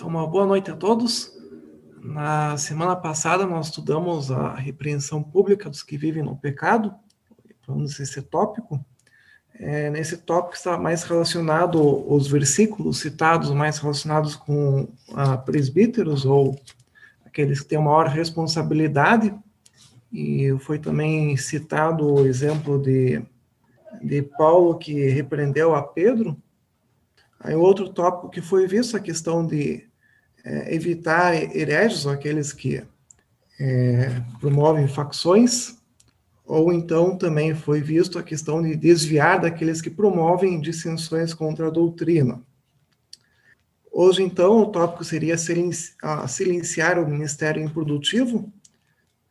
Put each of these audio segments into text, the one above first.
Então, uma boa noite a todos. Na semana passada, nós estudamos a repreensão pública dos que vivem no pecado, falamos esse tópico. É, nesse tópico está mais relacionado os versículos citados, mais relacionados com a presbíteros ou aqueles que têm maior responsabilidade. E foi também citado o exemplo de, de Paulo que repreendeu a Pedro. Aí outro tópico que foi visto a questão de é, evitar hereges, aqueles que é, promovem facções, ou então também foi visto a questão de desviar daqueles que promovem dissensões contra a doutrina. Hoje, então, o tópico seria silenciar o ministério improdutivo,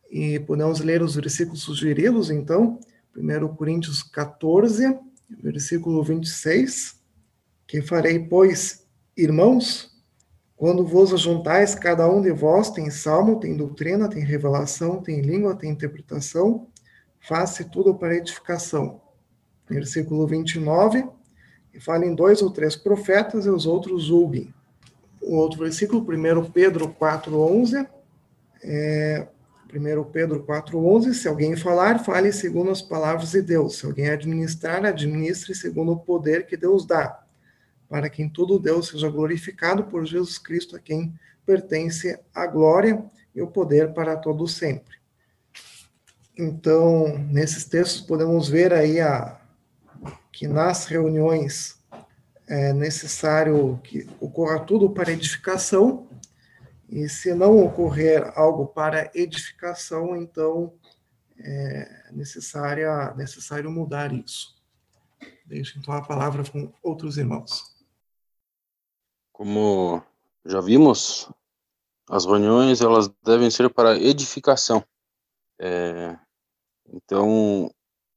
e podemos ler os versículos sugeridos, então, 1 Coríntios 14, versículo 26, que farei, pois, irmãos, quando vos ajuntais, cada um de vós tem salmo, tem doutrina, tem revelação, tem língua, tem interpretação, faça tudo para edificação. Versículo 29, e falem dois ou três profetas e os outros julguem. O outro versículo, 1 Pedro 4,11, é, 1 Pedro 4,11, se alguém falar, fale segundo as palavras de Deus. Se alguém administrar, administre segundo o poder que Deus dá para que em tudo Deus seja glorificado por Jesus Cristo, a quem pertence a glória e o poder para todo sempre. Então, nesses textos podemos ver aí a, que nas reuniões é necessário que ocorra tudo para edificação, e se não ocorrer algo para edificação, então é necessária, necessário mudar isso. Deixo então a palavra com outros irmãos. Como já vimos, as reuniões elas devem ser para edificação. É, então,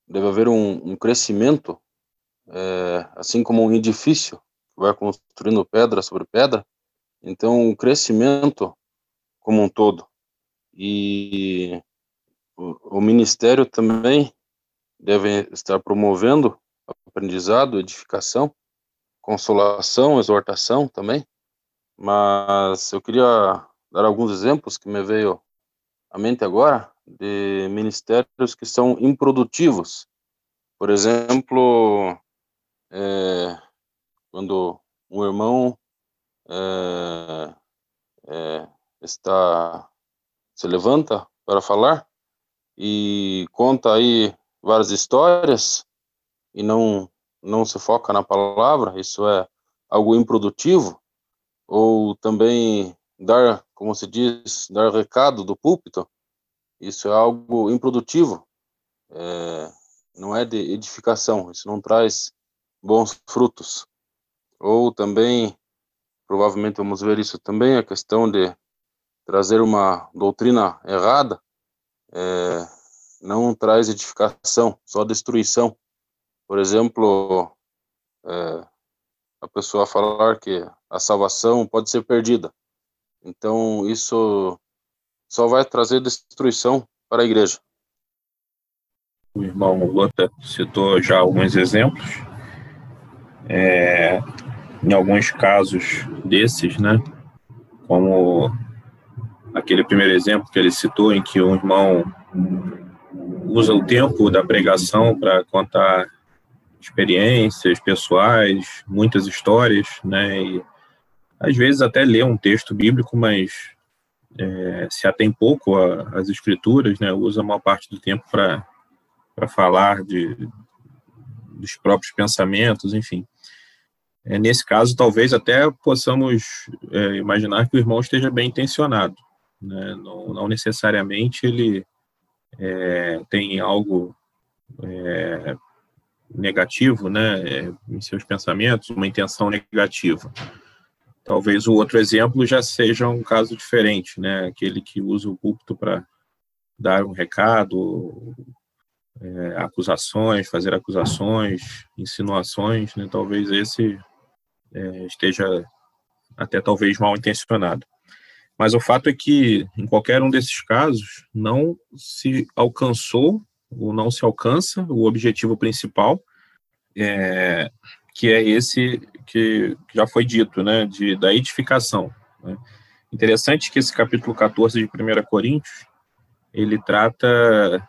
deve haver um, um crescimento, é, assim como um edifício que vai construindo pedra sobre pedra. Então, o crescimento como um todo. E o, o ministério também deve estar promovendo aprendizado, edificação, consolação, exortação também, mas eu queria dar alguns exemplos que me veio à mente agora de ministérios que são improdutivos. Por exemplo, é, quando um irmão é, é, está se levanta para falar e conta aí várias histórias e não não se foca na palavra, isso é algo improdutivo, ou também dar, como se diz, dar recado do púlpito, isso é algo improdutivo, é, não é de edificação, isso não traz bons frutos. Ou também, provavelmente vamos ver isso também, a questão de trazer uma doutrina errada, é, não traz edificação, só destruição. Por exemplo, é, a pessoa falar que a salvação pode ser perdida. Então, isso só vai trazer destruição para a igreja. O irmão Lota citou já alguns exemplos. É, em alguns casos desses, né, como aquele primeiro exemplo que ele citou, em que o irmão usa o tempo da pregação para contar experiências pessoais, muitas histórias, né? E às vezes até lê um texto bíblico, mas é, se atém pouco às escrituras, né? Usa a maior parte do tempo para para falar de dos próprios pensamentos, enfim. É, nesse caso, talvez até possamos é, imaginar que o irmão esteja bem intencionado, né? não, não necessariamente ele é, tem algo é, negativo, né, em seus pensamentos, uma intenção negativa. Talvez o outro exemplo já seja um caso diferente, né, aquele que usa o púlpito para dar um recado, é, acusações, fazer acusações, insinuações, né, talvez esse é, esteja até talvez mal intencionado. Mas o fato é que, em qualquer um desses casos, não se alcançou ou não se alcança o objetivo principal, é, que é esse que já foi dito, né, de, da edificação. Né? Interessante que esse capítulo 14 de 1 Coríntios, ele trata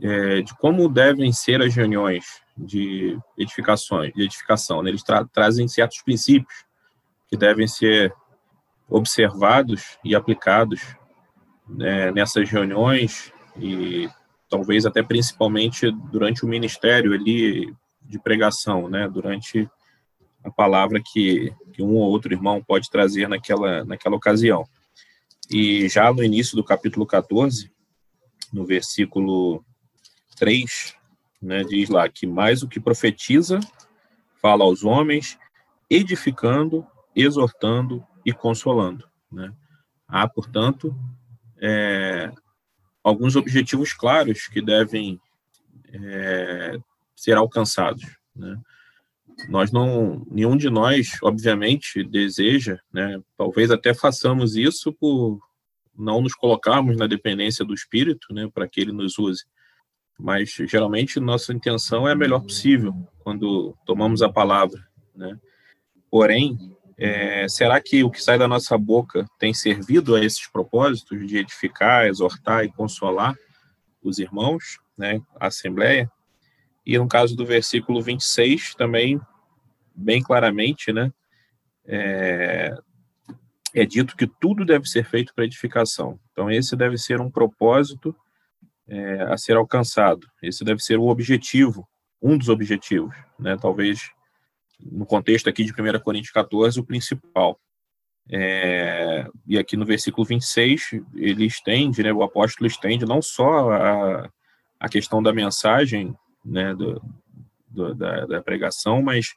é, de como devem ser as reuniões de edificações, de edificação. Né? Eles tra trazem certos princípios que devem ser observados e aplicados né, nessas reuniões e talvez até principalmente durante o ministério ali de pregação, né, durante a palavra que, que um ou outro irmão pode trazer naquela, naquela ocasião. E já no início do capítulo 14, no versículo 3, né, diz lá que mais o que profetiza, fala aos homens, edificando, exortando e consolando. Né? Há, portanto, é, alguns objetivos claros que devem é, ser alcançados. Né? Nós não, nenhum de nós, obviamente, deseja, né, talvez até façamos isso por não nos colocarmos na dependência do Espírito, né, para que Ele nos use. Mas geralmente nossa intenção é a melhor possível quando tomamos a palavra, né? Porém, é, será que o que sai da nossa boca tem servido a esses propósitos de edificar, exortar e consolar os irmãos, né, a Assembleia? E no caso do versículo 26, também, bem claramente, né, é, é dito que tudo deve ser feito para edificação. Então, esse deve ser um propósito é, a ser alcançado. Esse deve ser o objetivo, um dos objetivos, né, talvez no contexto aqui de 1 Coríntios 14, o principal. É, e aqui no versículo 26, ele estende, né, o apóstolo estende não só a, a questão da mensagem, né, do, do, da, da, pregação, mas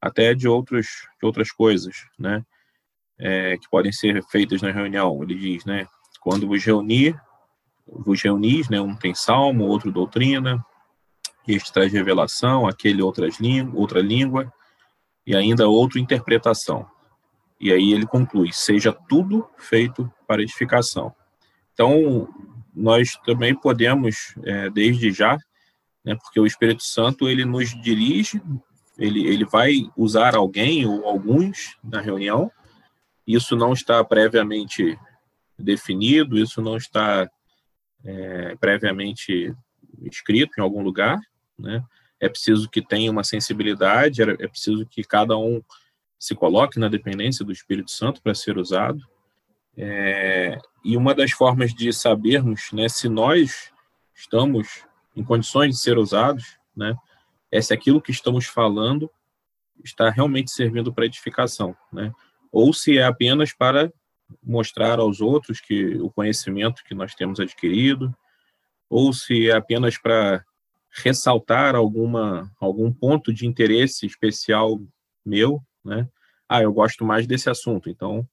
até de, outros, de outras coisas, né, é, que podem ser feitas na reunião. Ele diz, né, quando vos reunir, vos reunis, né, um tem salmo, outro doutrina, este traz revelação, aquele outras outra língua, e ainda outra interpretação. E aí ele conclui: seja tudo feito para edificação. Então, nós também podemos, é, desde já, né, porque o Espírito Santo ele nos dirige, ele, ele vai usar alguém ou alguns na reunião, isso não está previamente definido, isso não está é, previamente escrito em algum lugar, né? É preciso que tenha uma sensibilidade, é preciso que cada um se coloque na dependência do Espírito Santo para ser usado. É, e uma das formas de sabermos né, se nós estamos em condições de ser usados, né, é se aquilo que estamos falando está realmente servindo para edificação, né, ou se é apenas para mostrar aos outros que o conhecimento que nós temos adquirido, ou se é apenas para ressaltar alguma algum ponto de interesse especial meu, né? Ah, eu gosto mais desse assunto, então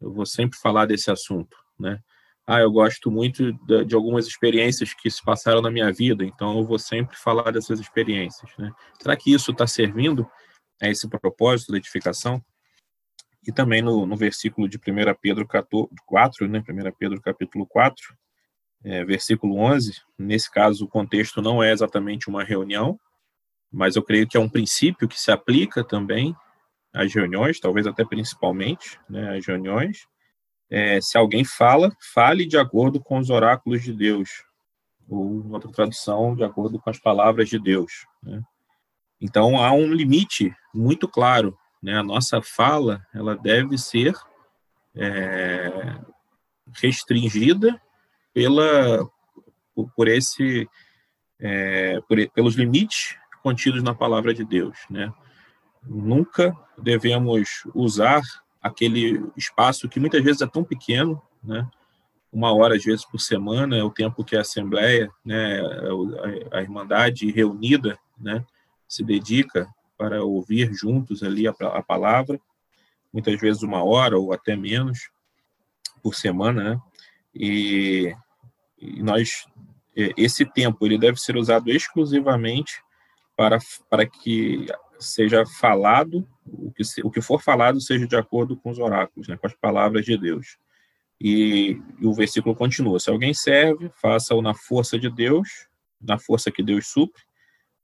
eu vou sempre falar desse assunto, né? Ah, eu gosto muito de, de algumas experiências que se passaram na minha vida, então eu vou sempre falar dessas experiências, né? Será que isso está servindo a esse propósito da edificação? E também no, no versículo de 1 Pedro 14, 4, né? 1 Pedro capítulo 4, é, versículo 11. Nesse caso, o contexto não é exatamente uma reunião, mas eu creio que é um princípio que se aplica também às reuniões, talvez até principalmente né, às reuniões. É, se alguém fala, fale de acordo com os oráculos de Deus, ou outra tradução, de acordo com as palavras de Deus. Né? Então, há um limite muito claro. Né? A nossa fala ela deve ser é, restringida pela por, esse é, por, pelos limites contidos na palavra de Deus, né? Nunca devemos usar aquele espaço que muitas vezes é tão pequeno, né? Uma hora às vezes por semana é o tempo que a assembleia, né, a, a irmandade reunida, né, se dedica para ouvir juntos ali a, a palavra, muitas vezes uma hora ou até menos por semana, né? E, e nós é, esse tempo ele deve ser usado exclusivamente para, para que seja falado o que, o que for falado seja de acordo com os oráculos, né, com as palavras de Deus. E, e o versículo continua: se alguém serve, faça-o na força de Deus, na força que Deus supre,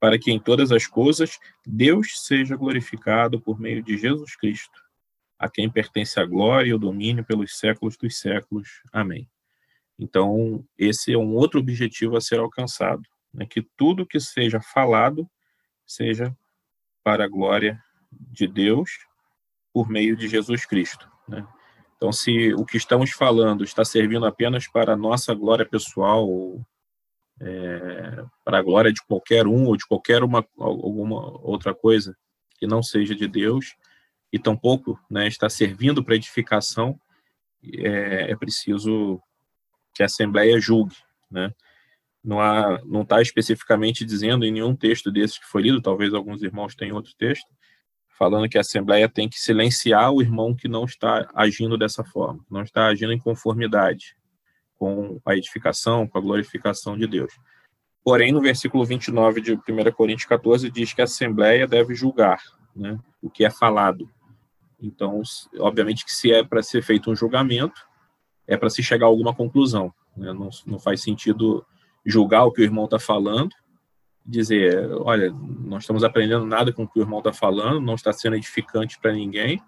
para que em todas as coisas Deus seja glorificado por meio de Jesus Cristo. a quem pertence a glória e o domínio pelos séculos dos séculos. Amém. Então, esse é um outro objetivo a ser alcançado, né? que tudo que seja falado seja para a glória de Deus por meio de Jesus Cristo. Né? Então, se o que estamos falando está servindo apenas para a nossa glória pessoal, ou, é, para a glória de qualquer um ou de qualquer uma, alguma outra coisa que não seja de Deus, e tampouco né, está servindo para edificação, é, é, preciso que a Assembleia julgue. Né? Não há, não está especificamente dizendo em nenhum texto desses que foi lido, talvez alguns irmãos tenham outro texto, falando que a Assembleia tem que silenciar o irmão que não está agindo dessa forma, não está agindo em conformidade com a edificação, com a glorificação de Deus. Porém, no versículo 29 de 1 Coríntios 14, diz que a Assembleia deve julgar né, o que é falado. Então, obviamente que se é para ser feito um julgamento, é para se chegar a alguma conclusão. Né? Não, não faz sentido julgar o que o irmão está falando dizer, olha, não estamos aprendendo nada com o que o irmão está falando, não está sendo edificante para ninguém,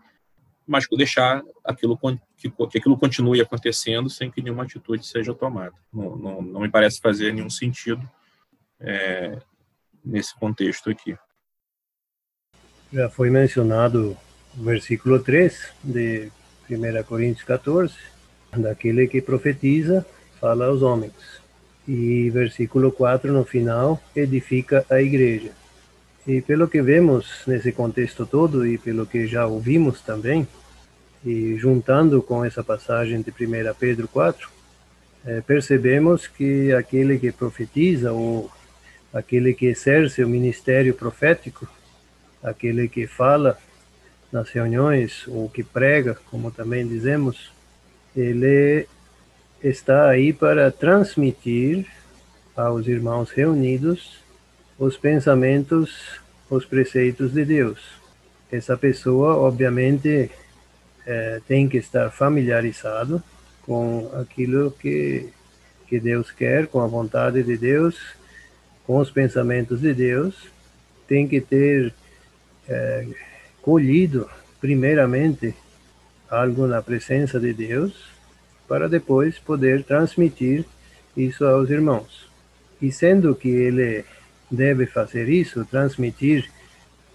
mas deixar aquilo que, que, aquilo continue acontecendo sem que nenhuma atitude seja tomada. Não, não, não me parece fazer nenhum sentido é, nesse contexto aqui. Já foi mencionado o versículo 3 de 1 Coríntios 14, daquele que profetiza, fala aos homens e versículo 4 no final, edifica a igreja. E pelo que vemos nesse contexto todo e pelo que já ouvimos também, e juntando com essa passagem de 1 Pedro 4, é, percebemos que aquele que profetiza ou aquele que exerce o ministério profético, aquele que fala nas reuniões ou que prega, como também dizemos, ele está aí para transmitir aos irmãos reunidos os pensamentos, os preceitos de Deus. Essa pessoa, obviamente, é, tem que estar familiarizado com aquilo que, que Deus quer, com a vontade de Deus, com os pensamentos de Deus, tem que ter é, colhido, primeiramente, algo na presença de Deus, para depois poder transmitir isso aos irmãos. E sendo que ele deve fazer isso, transmitir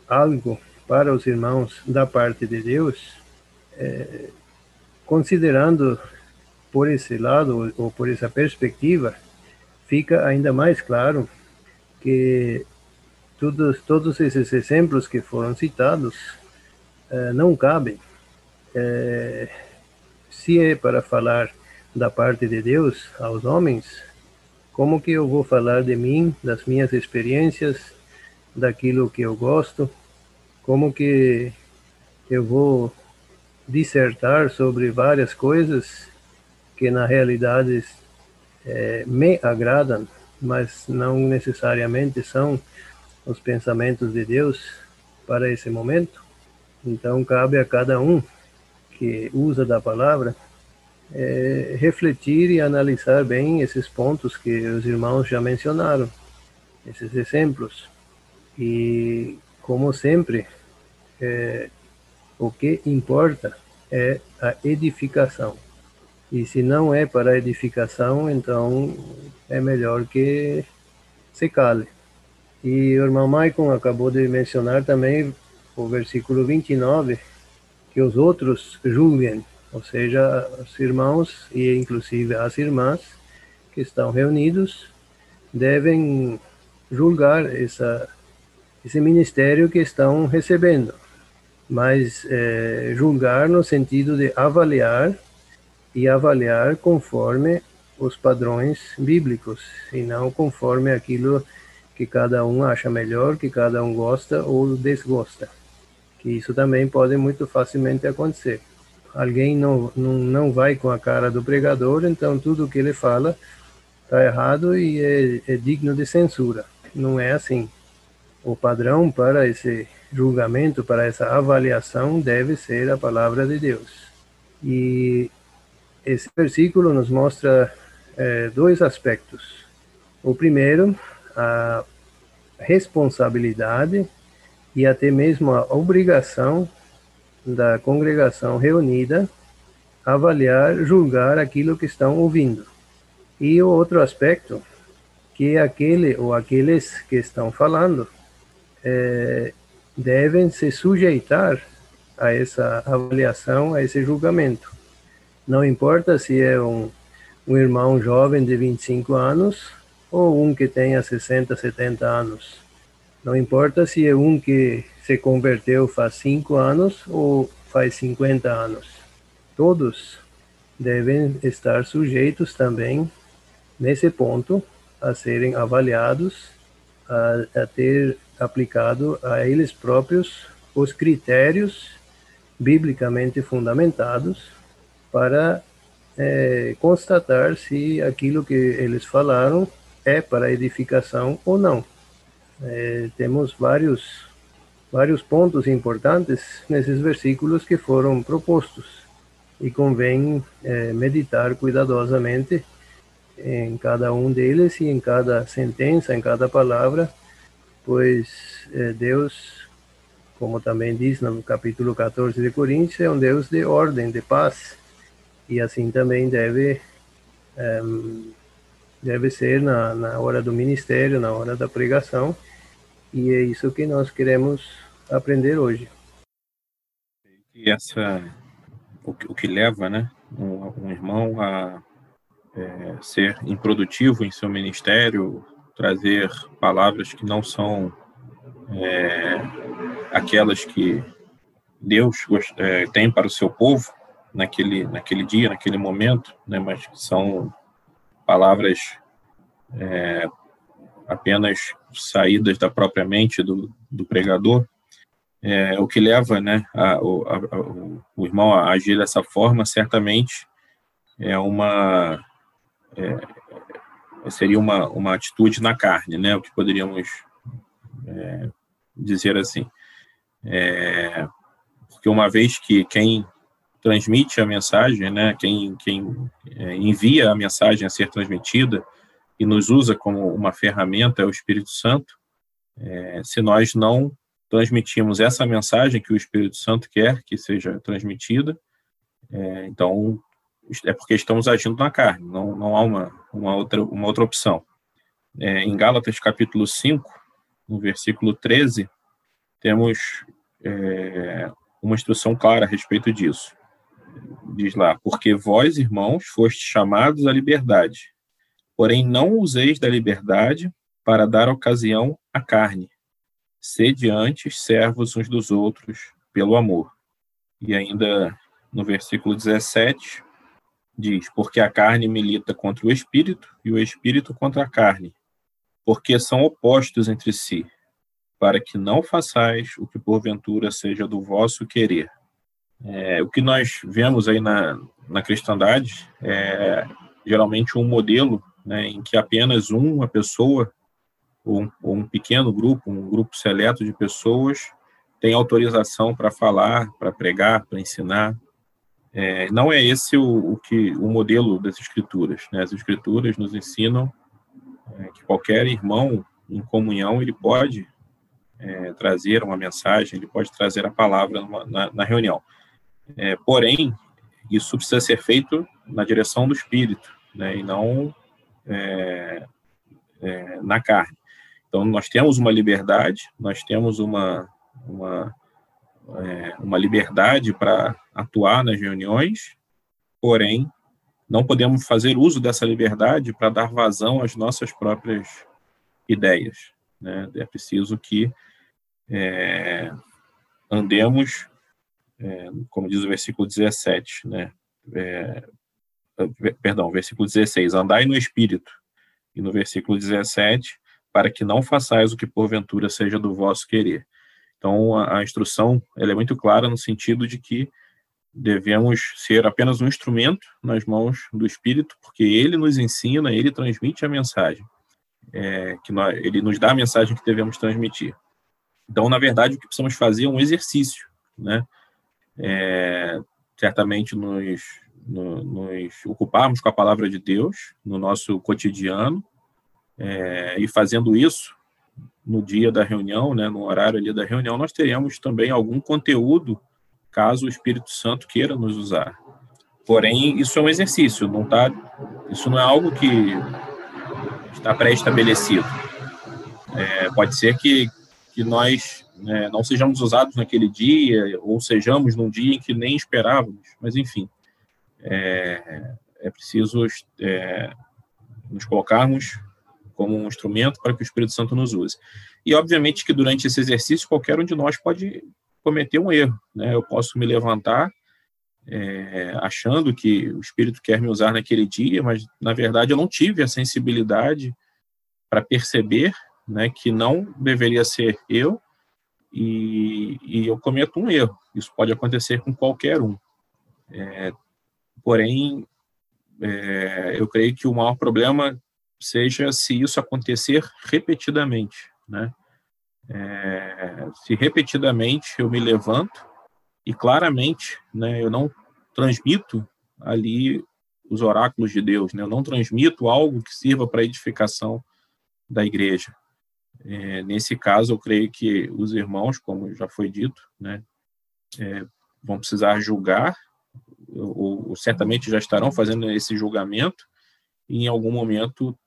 algo para os irmãos da parte de Deus, é, considerando por esse lado ou por essa perspectiva, fica ainda mais claro que todos, todos esses exemplos que foram citados é, não cabem. É, se é para falar da parte de Deus aos homens, como que eu vou falar de mim, das minhas experiências, daquilo que eu gosto? Como que eu vou dissertar sobre várias coisas que na realidade é, me agradam, mas não necessariamente são os pensamentos de Deus para esse momento? Então cabe a cada um que usa da palavra, é, refletir e analisar bem esses pontos que os irmãos já mencionaram, esses exemplos. E, como sempre, é, o que importa é a edificação. E se não é para a edificação, então é melhor que se cale. E o irmão Maicon acabou de mencionar também o versículo 29, que os outros julguem, ou seja, os irmãos e inclusive as irmãs que estão reunidos devem julgar essa, esse ministério que estão recebendo, mas é, julgar no sentido de avaliar e avaliar conforme os padrões bíblicos e não conforme aquilo que cada um acha melhor, que cada um gosta ou desgosta que isso também pode muito facilmente acontecer. Alguém não, não, não vai com a cara do pregador, então tudo que ele fala está errado e é, é digno de censura. Não é assim. O padrão para esse julgamento, para essa avaliação, deve ser a palavra de Deus. E esse versículo nos mostra é, dois aspectos. O primeiro, a responsabilidade e até mesmo a obrigação da congregação reunida avaliar, julgar aquilo que estão ouvindo. E o outro aspecto, que aquele ou aqueles que estão falando é, devem se sujeitar a essa avaliação, a esse julgamento. Não importa se é um, um irmão jovem de 25 anos ou um que tenha 60, 70 anos. Não importa se é um que se converteu faz 5 anos ou faz 50 anos. Todos devem estar sujeitos também, nesse ponto, a serem avaliados, a, a ter aplicado a eles próprios os critérios biblicamente fundamentados para é, constatar se aquilo que eles falaram é para edificação ou não. É, temos vários vários pontos importantes nesses versículos que foram propostos e convém é, meditar cuidadosamente em cada um deles e em cada sentença, em cada palavra, pois é, Deus, como também diz no capítulo 14 de Coríntios, é um Deus de ordem, de paz e assim também deve um, deve ser na, na hora do ministério, na hora da pregação, e é isso que nós queremos aprender hoje. E essa, o que, o que leva, né, um, um irmão a é, ser improdutivo em seu ministério, trazer palavras que não são é, aquelas que Deus é, tem para o seu povo, naquele, naquele dia, naquele momento, né, mas são palavras é, apenas saídas da própria mente do, do pregador, é, o que leva né, a, o, a, o, irmão a agir dessa forma, certamente é uma é, seria uma, uma atitude na carne, né, o que poderíamos é, dizer assim. É, porque uma vez que quem transmite a mensagem, né? Quem, quem é, envia a mensagem a ser transmitida e nos usa como uma ferramenta é o Espírito Santo. É, se nós não transmitimos essa mensagem que o Espírito Santo quer que seja transmitida, é, então é porque estamos agindo na carne, não, não há uma, uma, outra, uma outra opção. É, em Gálatas capítulo 5, no versículo 13, temos é, uma instrução clara a respeito disso diz lá, porque vós, irmãos, fostes chamados à liberdade, porém não useis da liberdade para dar ocasião à carne. Sede antes servos uns dos outros pelo amor. E ainda no versículo 17 diz: Porque a carne milita contra o espírito e o espírito contra a carne, porque são opostos entre si, para que não façais o que porventura seja do vosso querer. É, o que nós vemos aí na, na cristandade é geralmente um modelo né, em que apenas uma pessoa, ou um, ou um pequeno grupo, um grupo seleto de pessoas, tem autorização para falar, para pregar, para ensinar. É, não é esse o, o, que o modelo das escrituras. Né? As escrituras nos ensinam é, que qualquer irmão em comunhão ele pode é, trazer uma mensagem, ele pode trazer a palavra numa, na, na reunião. É, porém, isso precisa ser feito na direção do espírito, né, e não é, é, na carne. Então, nós temos uma liberdade, nós temos uma, uma, é, uma liberdade para atuar nas reuniões, porém, não podemos fazer uso dessa liberdade para dar vazão às nossas próprias ideias. Né? É preciso que é, andemos é, como diz o versículo 17, né? É, perdão, versículo 16, andai no Espírito, e no versículo 17, para que não façais o que porventura seja do vosso querer. Então, a, a instrução ela é muito clara no sentido de que devemos ser apenas um instrumento nas mãos do Espírito, porque ele nos ensina, ele transmite a mensagem, é, que nós, ele nos dá a mensagem que devemos transmitir. Então, na verdade, o que precisamos fazer é um exercício, né? É, certamente nos, no, nos ocuparmos com a palavra de Deus no nosso cotidiano é, e fazendo isso no dia da reunião, né, no horário ali da reunião, nós teremos também algum conteúdo caso o Espírito Santo queira nos usar. Porém, isso é um exercício, não tá, isso não é algo que está pré-estabelecido. É, pode ser que, que nós né, não sejamos usados naquele dia, ou sejamos num dia em que nem esperávamos, mas enfim, é, é preciso é, nos colocarmos como um instrumento para que o Espírito Santo nos use. E, obviamente, que durante esse exercício, qualquer um de nós pode cometer um erro. Né? Eu posso me levantar é, achando que o Espírito quer me usar naquele dia, mas, na verdade, eu não tive a sensibilidade para perceber né, que não deveria ser eu e, e, eu cometo um erro. Isso pode acontecer com qualquer um. É, porém, é, eu creio que o maior problema seja se isso acontecer repetidamente, né? É, se repetidamente eu me levanto e claramente, né, eu não transmito ali os oráculos de Deus, né? Eu não transmito algo que sirva para edificação da igreja. É, nesse caso, eu creio que os irmãos, como já foi dito, né, é, vão precisar julgar, ou, ou, certamente já estarão fazendo esse julgamento, e em algum momento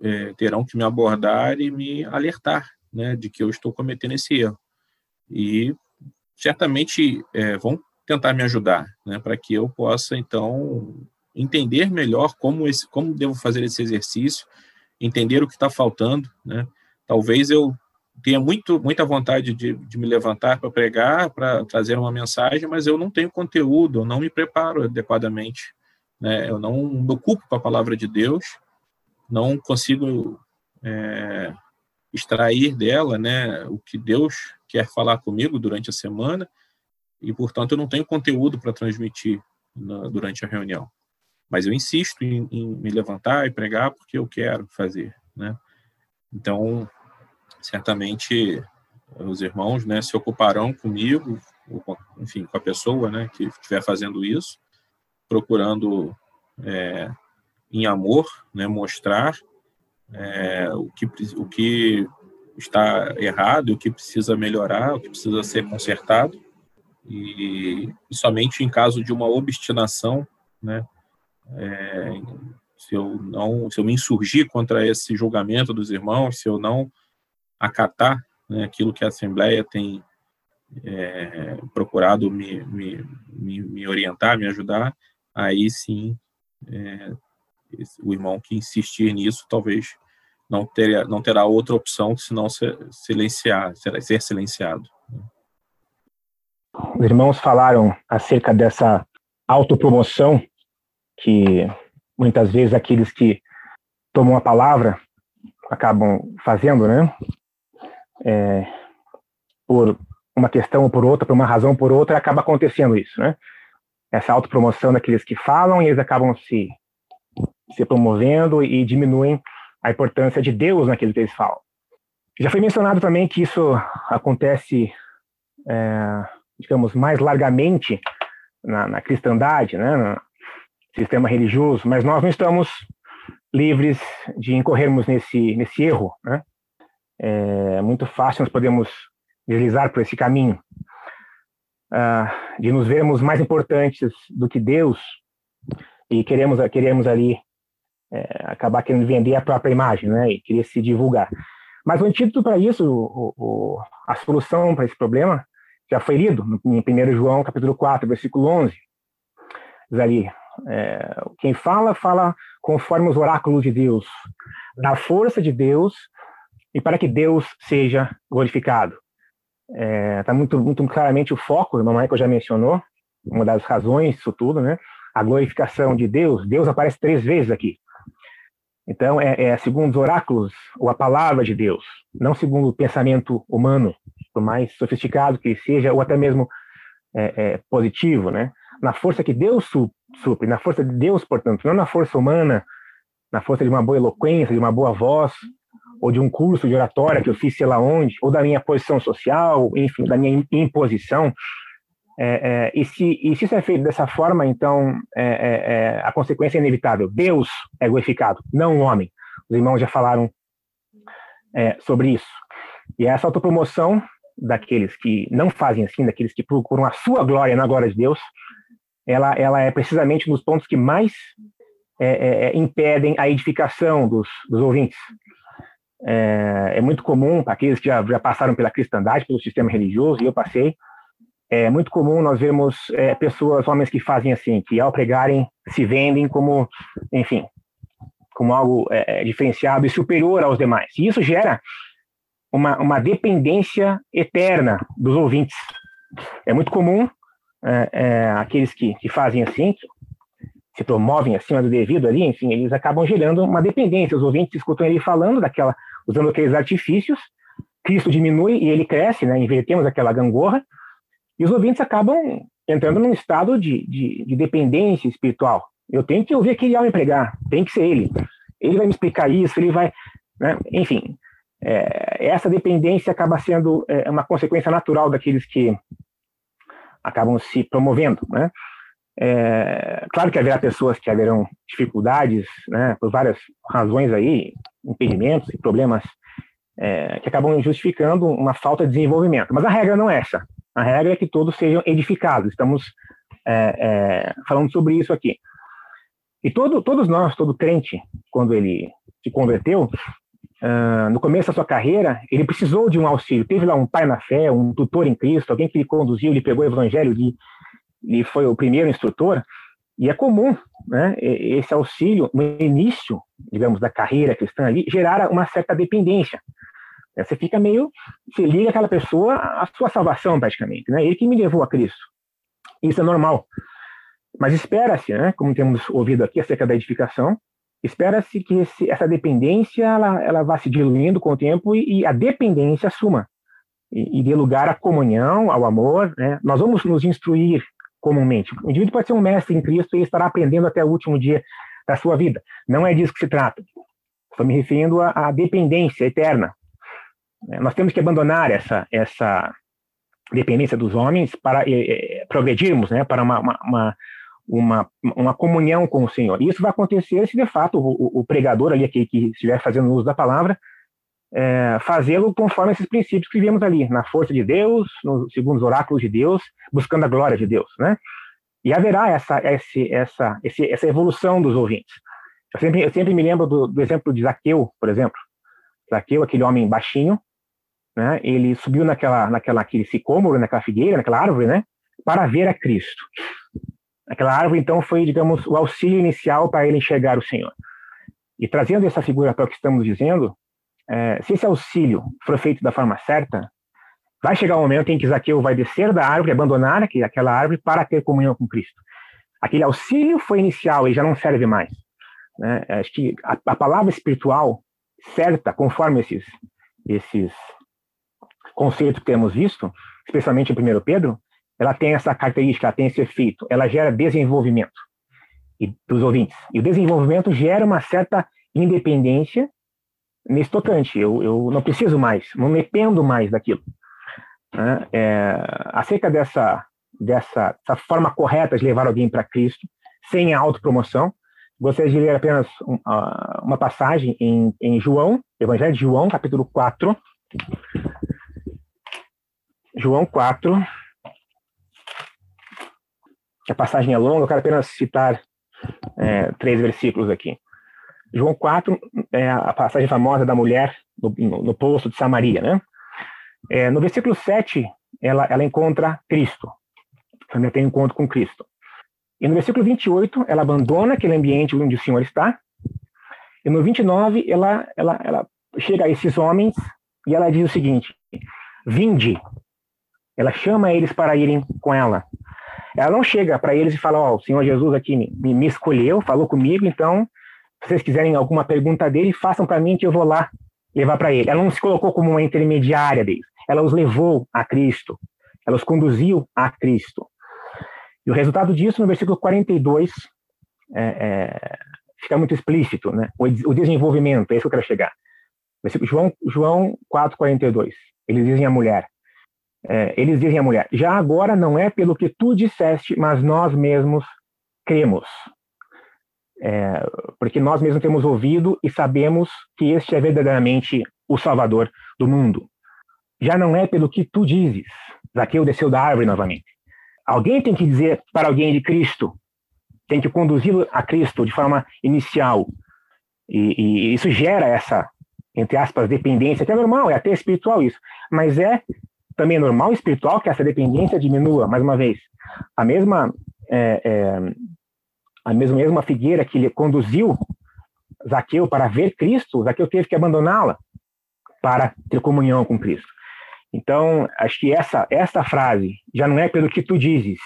é, terão que me abordar e me alertar né, de que eu estou cometendo esse erro. E certamente é, vão tentar me ajudar, né, para que eu possa, então, entender melhor como, esse, como devo fazer esse exercício, entender o que está faltando, né, Talvez eu tenha muito, muita vontade de, de me levantar para pregar, para trazer uma mensagem, mas eu não tenho conteúdo, eu não me preparo adequadamente, né? eu não me ocupo com a palavra de Deus, não consigo é, extrair dela né, o que Deus quer falar comigo durante a semana, e, portanto, eu não tenho conteúdo para transmitir na, durante a reunião. Mas eu insisto em, em, me levantar e pregar porque eu quero fazer, né? Então, certamente os irmãos, né, se ocuparão comigo, enfim, com a pessoa, né, que estiver fazendo isso, procurando é, em amor, né, mostrar é, o que o que está errado, o que precisa melhorar, o que precisa ser consertado e, e somente em caso de uma obstinação, né, é, se eu não, se eu me insurgir contra esse julgamento dos irmãos, se eu não acatar né, aquilo que a Assembleia tem é, procurado me, me, me, me, orientar, me ajudar, aí sim é, o irmão que insistir nisso talvez não, não terá outra opção senão ser, silenciar, ser silenciado. Os irmãos falaram acerca dessa autopromoção que muitas vezes aqueles que tomam a palavra acabam fazendo, né? É, por uma questão ou por outra, por uma razão ou por outra, acaba acontecendo isso, né? Essa autopromoção daqueles que falam e eles acabam se, se promovendo e diminuem a importância de Deus naquilo que eles falam. Já foi mencionado também que isso acontece, é, digamos, mais largamente na, na cristandade, né? sistema religioso, mas nós não estamos livres de incorrermos nesse, nesse erro. Né? É muito fácil nós podemos deslizar por esse caminho, uh, de nos vermos mais importantes do que Deus e queremos, queremos ali é, acabar querendo vender a própria imagem né? e querer se divulgar. Mas o antídoto para isso, o, o, a solução para esse problema, já foi lido em 1 João capítulo 4, versículo 11. Diz ali, é, quem fala, fala conforme os oráculos de Deus, na força de Deus e para que Deus seja glorificado. Está é, tá muito, muito claramente o foco, o Michael já mencionou, uma das razões disso tudo, né? A glorificação de Deus. Deus aparece três vezes aqui. Então, é, é, segundo os oráculos, ou a palavra de Deus, não segundo o pensamento humano, por mais sofisticado que seja, ou até mesmo é, é positivo, né? Na força que Deus supre, na força de Deus, portanto, não na força humana, na força de uma boa eloquência, de uma boa voz, ou de um curso de oratória que eu fiz sei lá onde, ou da minha posição social, enfim, da minha imposição. É, é, e, se, e se isso é feito dessa forma, então é, é, é, a consequência é inevitável. Deus é glorificado, não o homem. Os irmãos já falaram é, sobre isso. E essa autopromoção daqueles que não fazem assim, daqueles que procuram a sua glória na glória de Deus, ela, ela é precisamente nos pontos que mais impedem a edificação dos, dos ouvintes. É, é, muito comum, para aqueles que já, já, passaram pela cristandade, pelo sistema religioso, e eu passei, é muito comum nós vermos é, pessoas, homens que fazem assim, que ao pregarem se vendem como, enfim, como algo é, diferenciado e superior aos demais. E isso gera uma, uma dependência eterna dos ouvintes. É muito comum é, é, aqueles que, que fazem assim, que se promovem acima do devido ali, enfim, eles acabam gerando uma dependência. Os ouvintes escutam ele falando daquela, usando aqueles artifícios, Cristo diminui e ele cresce, né? Invertemos aquela gangorra, e os ouvintes acabam entrando num estado de, de, de dependência espiritual. Eu tenho que ouvir aquele homem pregar, tem que ser ele. Ele vai me explicar isso, ele vai. Né? Enfim, é, essa dependência acaba sendo é, uma consequência natural daqueles que acabam se promovendo. Né? É, claro que haverá pessoas que haverão dificuldades, né, por várias razões aí, impedimentos e problemas é, que acabam justificando uma falta de desenvolvimento. Mas a regra não é essa. A regra é que todos sejam edificados. Estamos é, é, falando sobre isso aqui. E todo, todos nós, todo crente, quando ele se converteu, uh, no começo da sua carreira, ele precisou de um auxílio. Teve lá um pai na fé, um tutor em Cristo, alguém que lhe conduziu, lhe pegou o evangelho, lhe, lhe foi o primeiro instrutor. E é comum né, esse auxílio, no início, digamos, da carreira cristã ali, gerar uma certa dependência. Você fica meio, você liga aquela pessoa à sua salvação, praticamente. Né? Ele que me levou a Cristo. Isso é normal. Mas espera-se, né, como temos ouvido aqui acerca da edificação, espera-se que esse, essa dependência ela, ela vá se diluindo com o tempo e, e a dependência suma e, e dê lugar à comunhão, ao amor. Né? Nós vamos nos instruir comumente. O indivíduo pode ser um mestre em Cristo e estará aprendendo até o último dia da sua vida. Não é disso que se trata. Estou me referindo à, à dependência eterna. É, nós temos que abandonar essa, essa dependência dos homens para é, progredirmos né, para uma, uma, uma, uma comunhão com o Senhor. E isso vai acontecer se, de fato, o, o pregador ali, que, que estiver fazendo uso da palavra, é, fazê-lo conforme esses princípios que vimos ali, na força de Deus, no, segundo os oráculos de Deus, buscando a glória de Deus, né? E haverá essa, esse, essa, esse, essa evolução dos ouvintes. Eu sempre, eu sempre me lembro do, do exemplo de Zaqueu, por exemplo. Zaqueu, aquele homem baixinho, né? Ele subiu naquela, naquela aquele sicômoro, naquela figueira, naquela árvore, né? Para ver a Cristo. Aquela árvore, então, foi, digamos, o auxílio inicial para ele enxergar o Senhor. E trazendo essa figura para o que estamos dizendo, é, se esse auxílio for feito da forma certa, vai chegar um momento em que Zaqueu vai descer da árvore, abandonar aquela árvore para ter comunhão com Cristo. Aquele auxílio foi inicial, ele já não serve mais. Né? Acho que a, a, palavra espiritual certa, conforme esses, esses conceitos que temos visto, especialmente em 1 Pedro, ela tem essa característica, ela tem esse efeito, ela gera desenvolvimento e, dos ouvintes. E o desenvolvimento gera uma certa independência nesse tocante. Eu, eu não preciso mais, não dependo mais daquilo. Né? É, acerca dessa, dessa, dessa forma correta de levar alguém para Cristo, sem a autopromoção, gostaria de ler apenas um, uh, uma passagem em, em João, Evangelho de João, capítulo 4. João 4. A passagem é longa, eu quero apenas citar é, três versículos aqui. João 4 é a passagem famosa da mulher no, no, no poço de Samaria, né? É, no versículo 7, ela, ela encontra Cristo. Ela tem um encontro com Cristo. E no versículo 28, ela abandona aquele ambiente onde o Senhor está. E no 29, ela, ela, ela chega a esses homens e ela diz o seguinte: Vinde. Ela chama eles para irem com ela. Ela não chega para eles e fala: Ó, oh, o Senhor Jesus aqui me, me escolheu, falou comigo, então se vocês quiserem alguma pergunta dele, façam para mim que eu vou lá levar para ele. Ela não se colocou como uma intermediária deles. Ela os levou a Cristo. Ela os conduziu a Cristo. E o resultado disso, no versículo 42, é, é, fica muito explícito, né? O, o, desenvolvimento, é isso que eu quero chegar. João, João 4, 42. Eles dizem à mulher, é, eles dizem à mulher, já agora não é pelo que tu disseste, mas nós mesmos cremos é, porque nós mesmos temos ouvido e sabemos que este é verdadeiramente o Salvador do mundo. já não é pelo que tu dizes. Zaqueu desceu da árvore novamente. Alguém tem que dizer para alguém de Cristo, tem que conduzi-lo a Cristo de forma inicial. E, e, isso gera essa, entre aspas, dependência, que é normal, é até espiritual isso. Mas é também normal espiritual que essa dependência diminua, mais uma vez. A mesma, é, é, a mesma, mesma figueira que lhe conduziu Zaqueu para ver Cristo, Zaqueu teve que abandoná-la para ter comunhão com Cristo. Então, acho que essa, essa frase já não é pelo que tu dizes,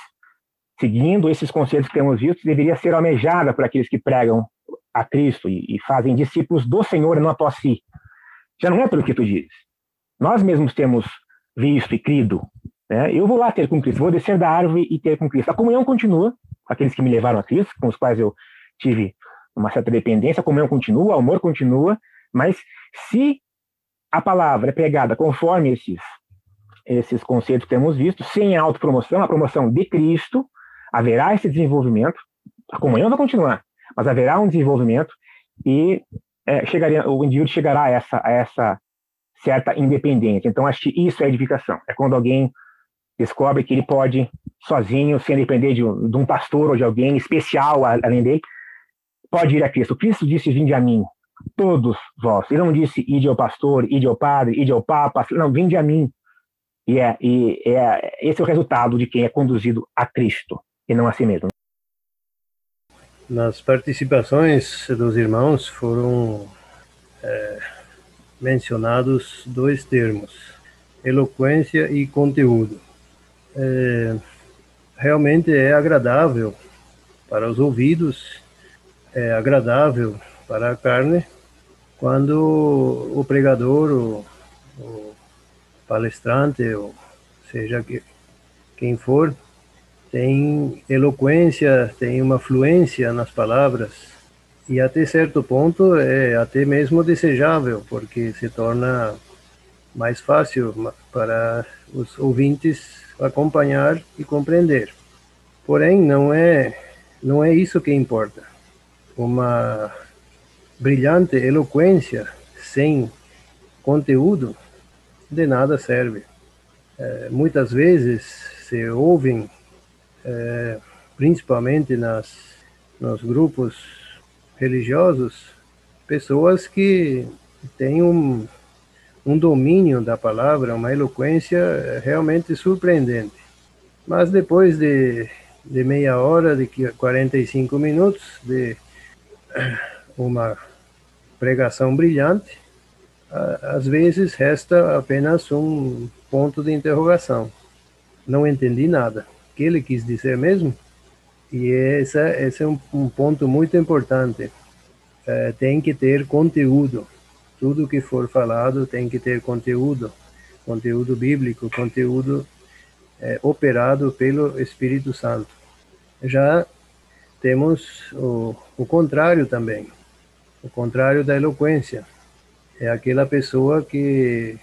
seguindo esses conceitos que temos visto, deveria ser almejada por aqueles que pregam a Cristo e, e fazem discípulos do Senhor não após si. Já não é pelo que tu dizes. Nós mesmos temos visto e crido. Né? Eu vou lá ter com Cristo, vou descer da árvore e ter com Cristo. A comunhão continua, aqueles que me levaram a Cristo, com os quais eu tive uma certa dependência, a comunhão continua, o amor continua, mas se a palavra é pregada conforme esses, esses conceitos que temos visto, sem autopromoção, a promoção de Cristo, haverá esse desenvolvimento, a comunhão vai continuar, mas haverá um desenvolvimento e é, chegaria, o indivíduo chegará a essa, a essa certa independência. Então, acho que isso é edificação. É quando alguém descobre que ele pode, sozinho, sem depender de um, de um pastor ou de alguém especial além dele, pode ir a Cristo. Cristo disse: Vinde a mim, todos vós. Ele não disse: Ide ao pastor, ide ao padre, ide ao papa. Não, vinde a mim. E, é, e é, esse é o resultado de quem é conduzido a Cristo e não a si mesmo. Nas participações dos irmãos foram é, mencionados dois termos, eloquência e conteúdo. É, realmente é agradável para os ouvidos, é agradável para a carne, quando o pregador, o, o palestrante, ou seja que, quem for, tem eloquência, tem uma fluência nas palavras. E até certo ponto é até mesmo desejável, porque se torna mais fácil para os ouvintes acompanhar e compreender. Porém, não é não é isso que importa. Uma brilhante eloquência sem conteúdo de nada serve. É, muitas vezes se ouvem é, principalmente nas, nos grupos religiosos, pessoas que têm um, um domínio da palavra, uma eloquência realmente surpreendente. Mas depois de, de meia hora, de 45 minutos de uma pregação brilhante, às vezes resta apenas um ponto de interrogação. Não entendi nada que ele quis dizer mesmo. E esse é um, um ponto muito importante. É, tem que ter conteúdo. Tudo que for falado tem que ter conteúdo. Conteúdo bíblico, conteúdo é, operado pelo Espírito Santo. Já temos o, o contrário também. O contrário da eloquência. É aquela pessoa que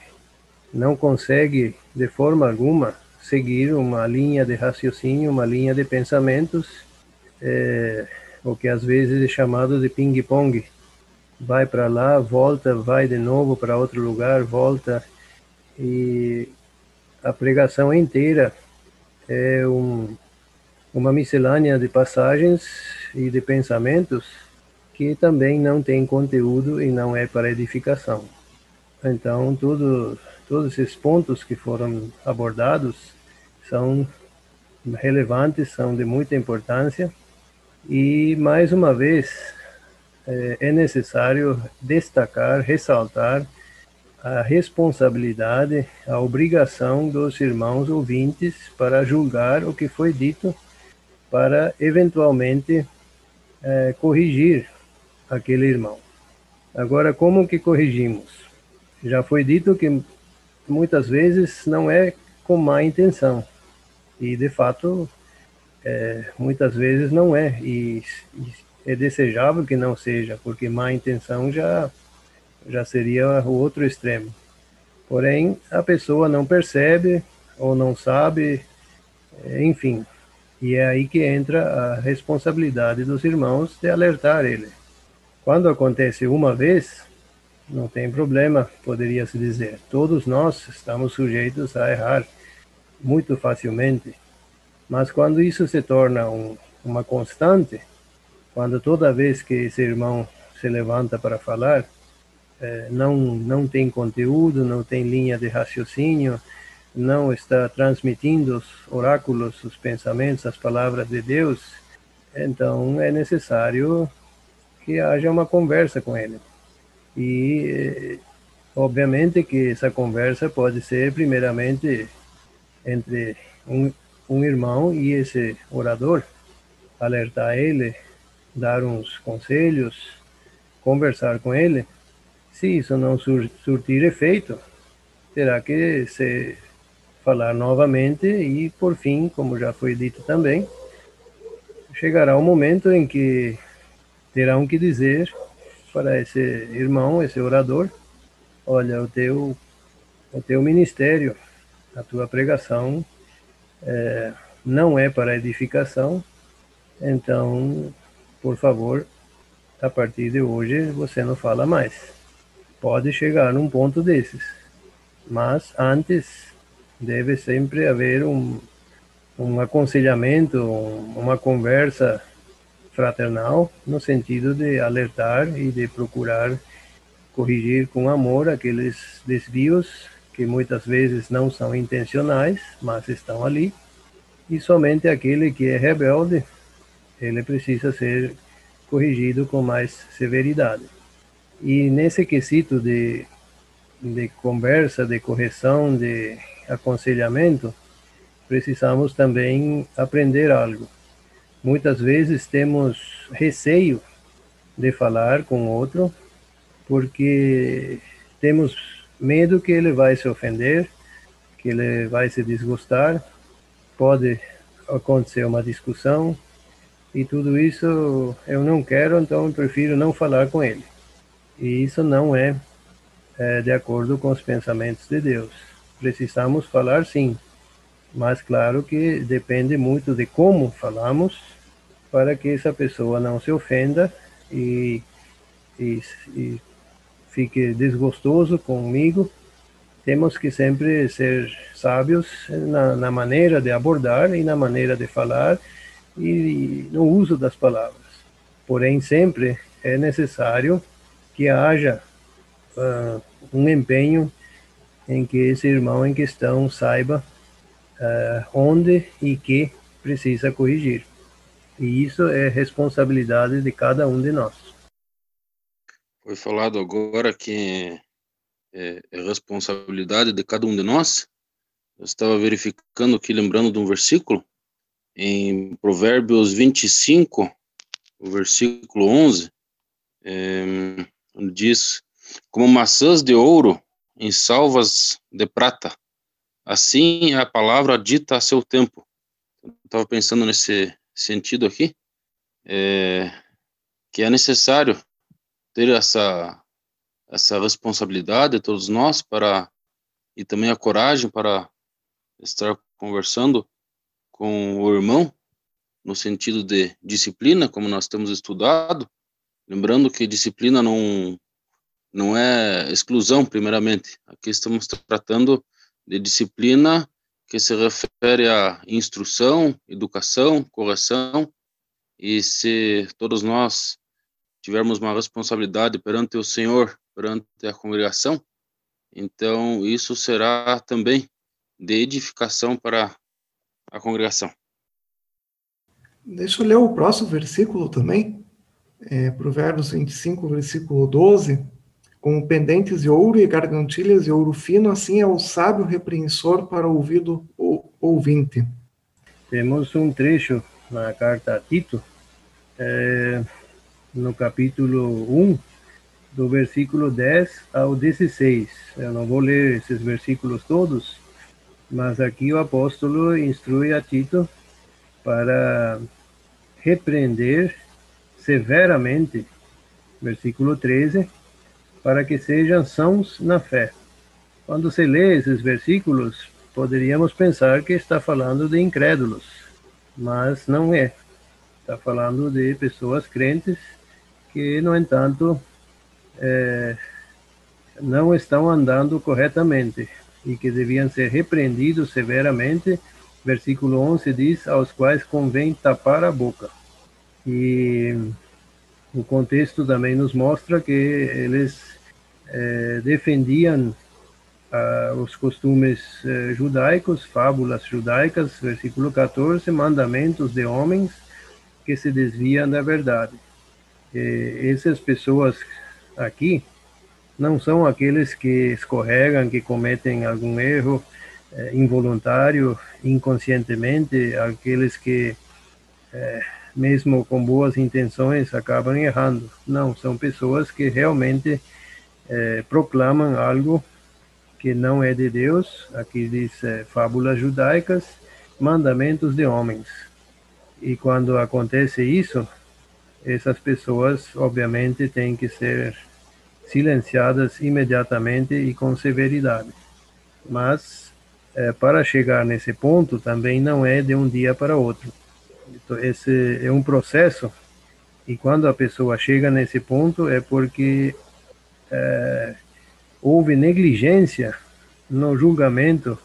não consegue, de forma alguma, seguir uma linha de raciocínio, uma linha de pensamentos, é, o que às vezes é chamado de ping-pong. Vai para lá, volta, vai de novo para outro lugar, volta. E a pregação inteira é um, uma miscelânea de passagens e de pensamentos que também não tem conteúdo e não é para edificação. Então, tudo, todos esses pontos que foram abordados são relevantes, são de muita importância e, mais uma vez, é, é necessário destacar, ressaltar a responsabilidade, a obrigação dos irmãos ouvintes para julgar o que foi dito, para eventualmente é, corrigir aquele irmão. Agora, como que corrigimos? Já foi dito que muitas vezes não é com má intenção. E, de fato, é, muitas vezes não é. E, e, é desejável que não seja, porque má intenção já, já seria o outro extremo. Porém, a pessoa não percebe ou não sabe, é, enfim. E é aí que entra a responsabilidade dos irmãos de alertar ele. Quando acontece uma vez, não tem problema, poderia se dizer. Todos nós estamos sujeitos a errar muito facilmente. Mas quando isso se torna um, uma constante, quando toda vez que esse irmão se levanta para falar, é, não, não tem conteúdo, não tem linha de raciocínio, não está transmitindo os oráculos, os pensamentos, as palavras de Deus, então é necessário que haja uma conversa com ele. E, obviamente, que essa conversa pode ser, primeiramente, entre um, um irmão e esse orador, alertar ele, dar uns conselhos, conversar com ele. Se isso não sur surtir efeito, terá que se falar novamente e, por fim, como já foi dito também, chegará o momento em que terão que dizer para esse irmão, esse orador, olha, o teu, o teu ministério, a tua pregação é, não é para edificação, então, por favor, a partir de hoje você não fala mais. Pode chegar num ponto desses, mas antes deve sempre haver um, um aconselhamento, uma conversa fraternal, no sentido de alertar e de procurar corrigir com amor aqueles desvios que muitas vezes não são intencionais, mas estão ali, e somente aquele que é rebelde, ele precisa ser corrigido com mais severidade. E nesse quesito de, de conversa, de correção, de aconselhamento, precisamos também aprender algo. Muitas vezes temos receio de falar com outro, porque temos medo que ele vai se ofender, que ele vai se desgostar, pode acontecer uma discussão, e tudo isso eu não quero, então eu prefiro não falar com ele. E isso não é, é de acordo com os pensamentos de Deus precisamos falar sim, mas claro que depende muito de como falamos para que essa pessoa não se ofenda e, e, e fique desgostoso comigo. Temos que sempre ser sábios na, na maneira de abordar e na maneira de falar e no uso das palavras. Porém, sempre é necessário que haja uh, um empenho em que esse irmão em questão saiba uh, onde e que precisa corrigir. E isso é responsabilidade de cada um de nós. Foi falado agora que é, é responsabilidade de cada um de nós. Eu estava verificando aqui, lembrando de um versículo, em Provérbios 25, o versículo 11, é, diz: Como maçãs de ouro em salvas de prata. Assim é a palavra dita a seu tempo. Estava pensando nesse sentido aqui, é, que é necessário ter essa essa responsabilidade todos nós para e também a coragem para estar conversando com o irmão no sentido de disciplina, como nós temos estudado, lembrando que disciplina não não é exclusão, primeiramente. Aqui estamos tratando de disciplina que se refere à instrução, educação, correção, e se todos nós tivermos uma responsabilidade perante o Senhor, perante a congregação, então isso será também de edificação para a congregação. Deixa eu ler o próximo versículo também, é, Provérbios 25, versículo 12 como pendentes de ouro e gargantilhas de ouro fino, assim é o sábio repreensor para o ouvido ouvinte. Temos um trecho na carta a Tito, é, no capítulo 1, do versículo 10 ao 16. Eu não vou ler esses versículos todos, mas aqui o apóstolo instrui a Tito para repreender severamente, versículo 13, para que sejam sãos na fé. Quando se lê esses versículos, poderíamos pensar que está falando de incrédulos, mas não é. Está falando de pessoas crentes que, no entanto, é, não estão andando corretamente e que deviam ser repreendidos severamente. Versículo 11 diz: aos quais convém tapar a boca. E o contexto também nos mostra que eles eh, defendiam ah, os costumes eh, judaicos, fábulas judaicas, versículo 14, mandamentos de homens que se desviam da verdade. E essas pessoas aqui não são aqueles que escorregam, que cometem algum erro eh, involuntário, inconscientemente, aqueles que, eh, mesmo com boas intenções, acabam errando. Não, são pessoas que realmente eh, proclamam algo que não é de Deus, aqui diz fábulas judaicas, mandamentos de homens. E quando acontece isso, essas pessoas, obviamente, têm que ser silenciadas imediatamente e com severidade. Mas, é, para chegar nesse ponto, também não é de um dia para outro. Então, esse é um processo, e quando a pessoa chega nesse ponto, é porque é, houve negligência no julgamento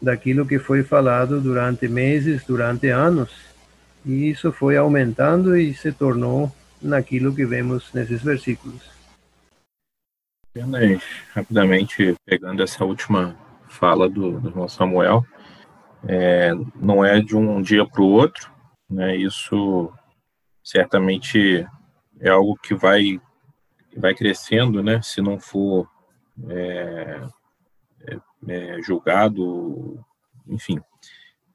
daquilo que foi falado durante meses, durante anos, e isso foi aumentando e se tornou naquilo que vemos nesses versículos. Apenas rapidamente pegando essa última fala do, do irmão Samuel, é, não é de um dia para o outro, né? Isso certamente é algo que vai vai crescendo, né? Se não for é, é, é, julgado, enfim.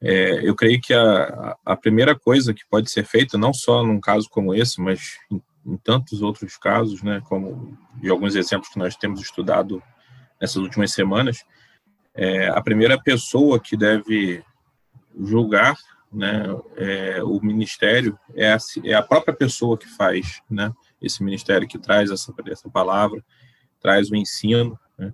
É, eu creio que a, a primeira coisa que pode ser feita, não só num caso como esse, mas em, em tantos outros casos, né, como de alguns exemplos que nós temos estudado nessas últimas semanas, é, a primeira pessoa que deve julgar né, é, o ministério é a, é a própria pessoa que faz né, esse ministério, que traz essa, essa palavra, traz o ensino. Né.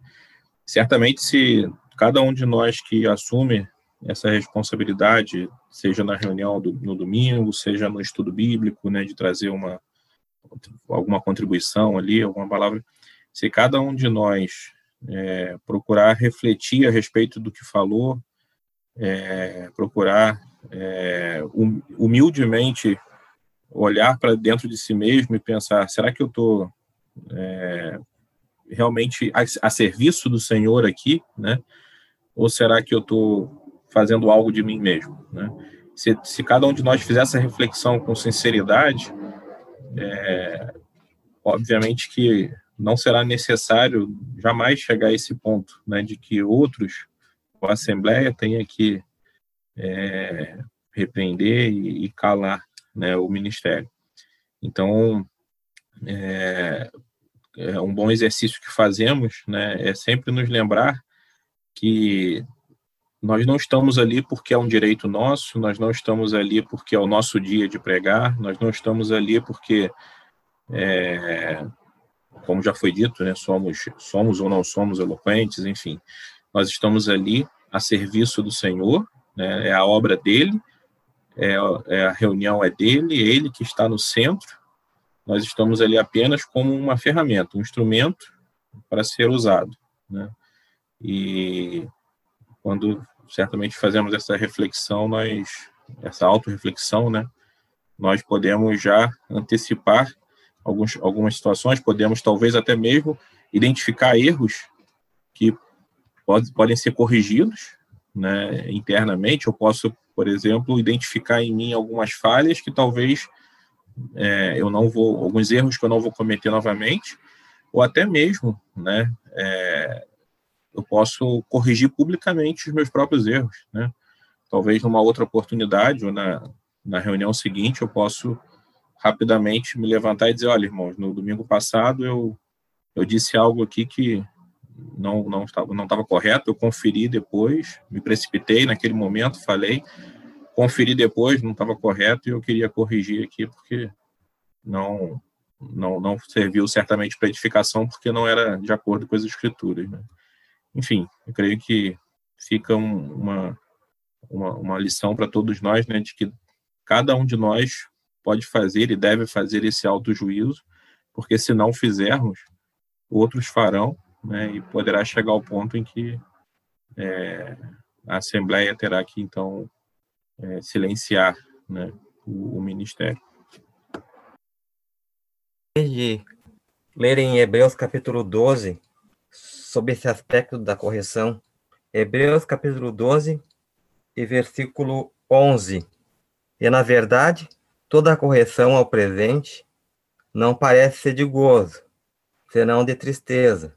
Certamente, se cada um de nós que assume essa responsabilidade, seja na reunião do, no domingo, seja no estudo bíblico, né, de trazer uma alguma contribuição ali, alguma palavra, se cada um de nós é, procurar refletir a respeito do que falou, é, procurar é, hum, humildemente olhar para dentro de si mesmo e pensar: será que eu estou é, realmente a, a, serviço do Senhor aqui, né? Ou será que eu estou fazendo algo de mim mesmo, né? Se, se cada um de nós fizer essa reflexão com sinceridade, é, obviamente que não será necessário jamais chegar a esse ponto, né, de que outros, a Assembleia, tenha que é, repreender e, calar né, o Ministério. Então, é, é um bom exercício que fazemos, né, é sempre nos lembrar que nós não estamos ali porque é um direito nosso, nós não estamos ali porque é o nosso dia de pregar, nós não estamos ali porque, é, como já foi dito, né, somos, somos ou não somos eloquentes, enfim, nós estamos ali a serviço do Senhor, né, é a obra dele, é, é a reunião é dele, é ele que está no centro, nós estamos ali apenas como uma ferramenta, um instrumento para ser usado, né? E quando certamente fazemos essa reflexão, nós essa autorreflexão, né? Nós podemos já antecipar alguns, algumas situações, podemos talvez até mesmo identificar erros que pode, podem ser corrigidos, né, internamente. Eu posso, por exemplo, identificar em mim algumas falhas que talvez é, eu não vou, alguns erros que eu não vou cometer novamente, ou até mesmo, né, é, eu posso corrigir publicamente os meus próprios erros, né? Talvez numa outra oportunidade ou na, na reunião seguinte eu posso rapidamente me levantar e dizer, olha, irmãos, no domingo passado eu eu disse algo aqui que não não estava não estava correto, eu conferi depois, me precipitei naquele momento, falei, conferi depois, não estava correto e eu queria corrigir aqui porque não não, não serviu certamente para edificação porque não era de acordo com as escrituras. Né? Enfim, eu creio que fica um, uma, uma, uma lição para todos nós, né, de que cada um de nós pode fazer e deve fazer esse autojuízo, porque se não fizermos, outros farão, né, e poderá chegar ao ponto em que é, a Assembleia terá que, então, é, silenciar né, o, o ministério. De ler em Hebreus capítulo 12, sobre esse aspecto da correção, Hebreus capítulo 12 e versículo 11. E, na verdade, toda a correção ao presente não parece ser de gozo, senão de tristeza,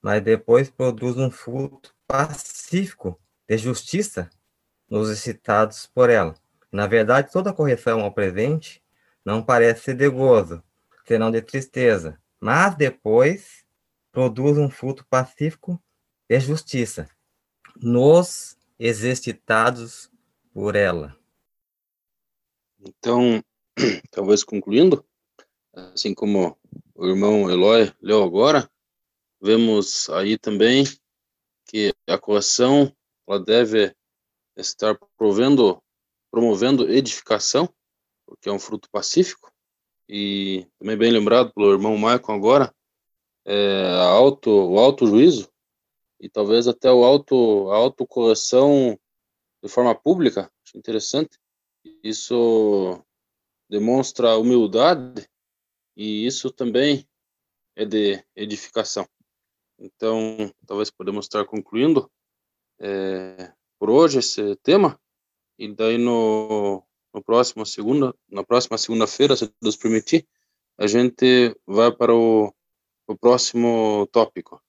mas depois produz um fruto pacífico de justiça nos excitados por ela. Na verdade, toda correção ao presente não parece ser de gozo, senão de tristeza, mas depois produz um fruto pacífico de justiça nos exercitados por ela. Então, talvez concluindo, assim como o irmão Eloy leu agora, vemos aí também que a correção ela deve estar provendo, promovendo edificação, porque é um fruto pacífico, e também bem lembrado pelo irmão Michael agora, é, o auto juízo e talvez até o auto, a autocorreção de forma pública, acho interessante. Isso demonstra humildade e isso também é de edificação. Então, talvez podemos estar concluindo é, por hoje esse tema e daí no, no próximo segunda, na próxima segunda-feira, se Deus permitir, a gente vai para o, o próximo tópico.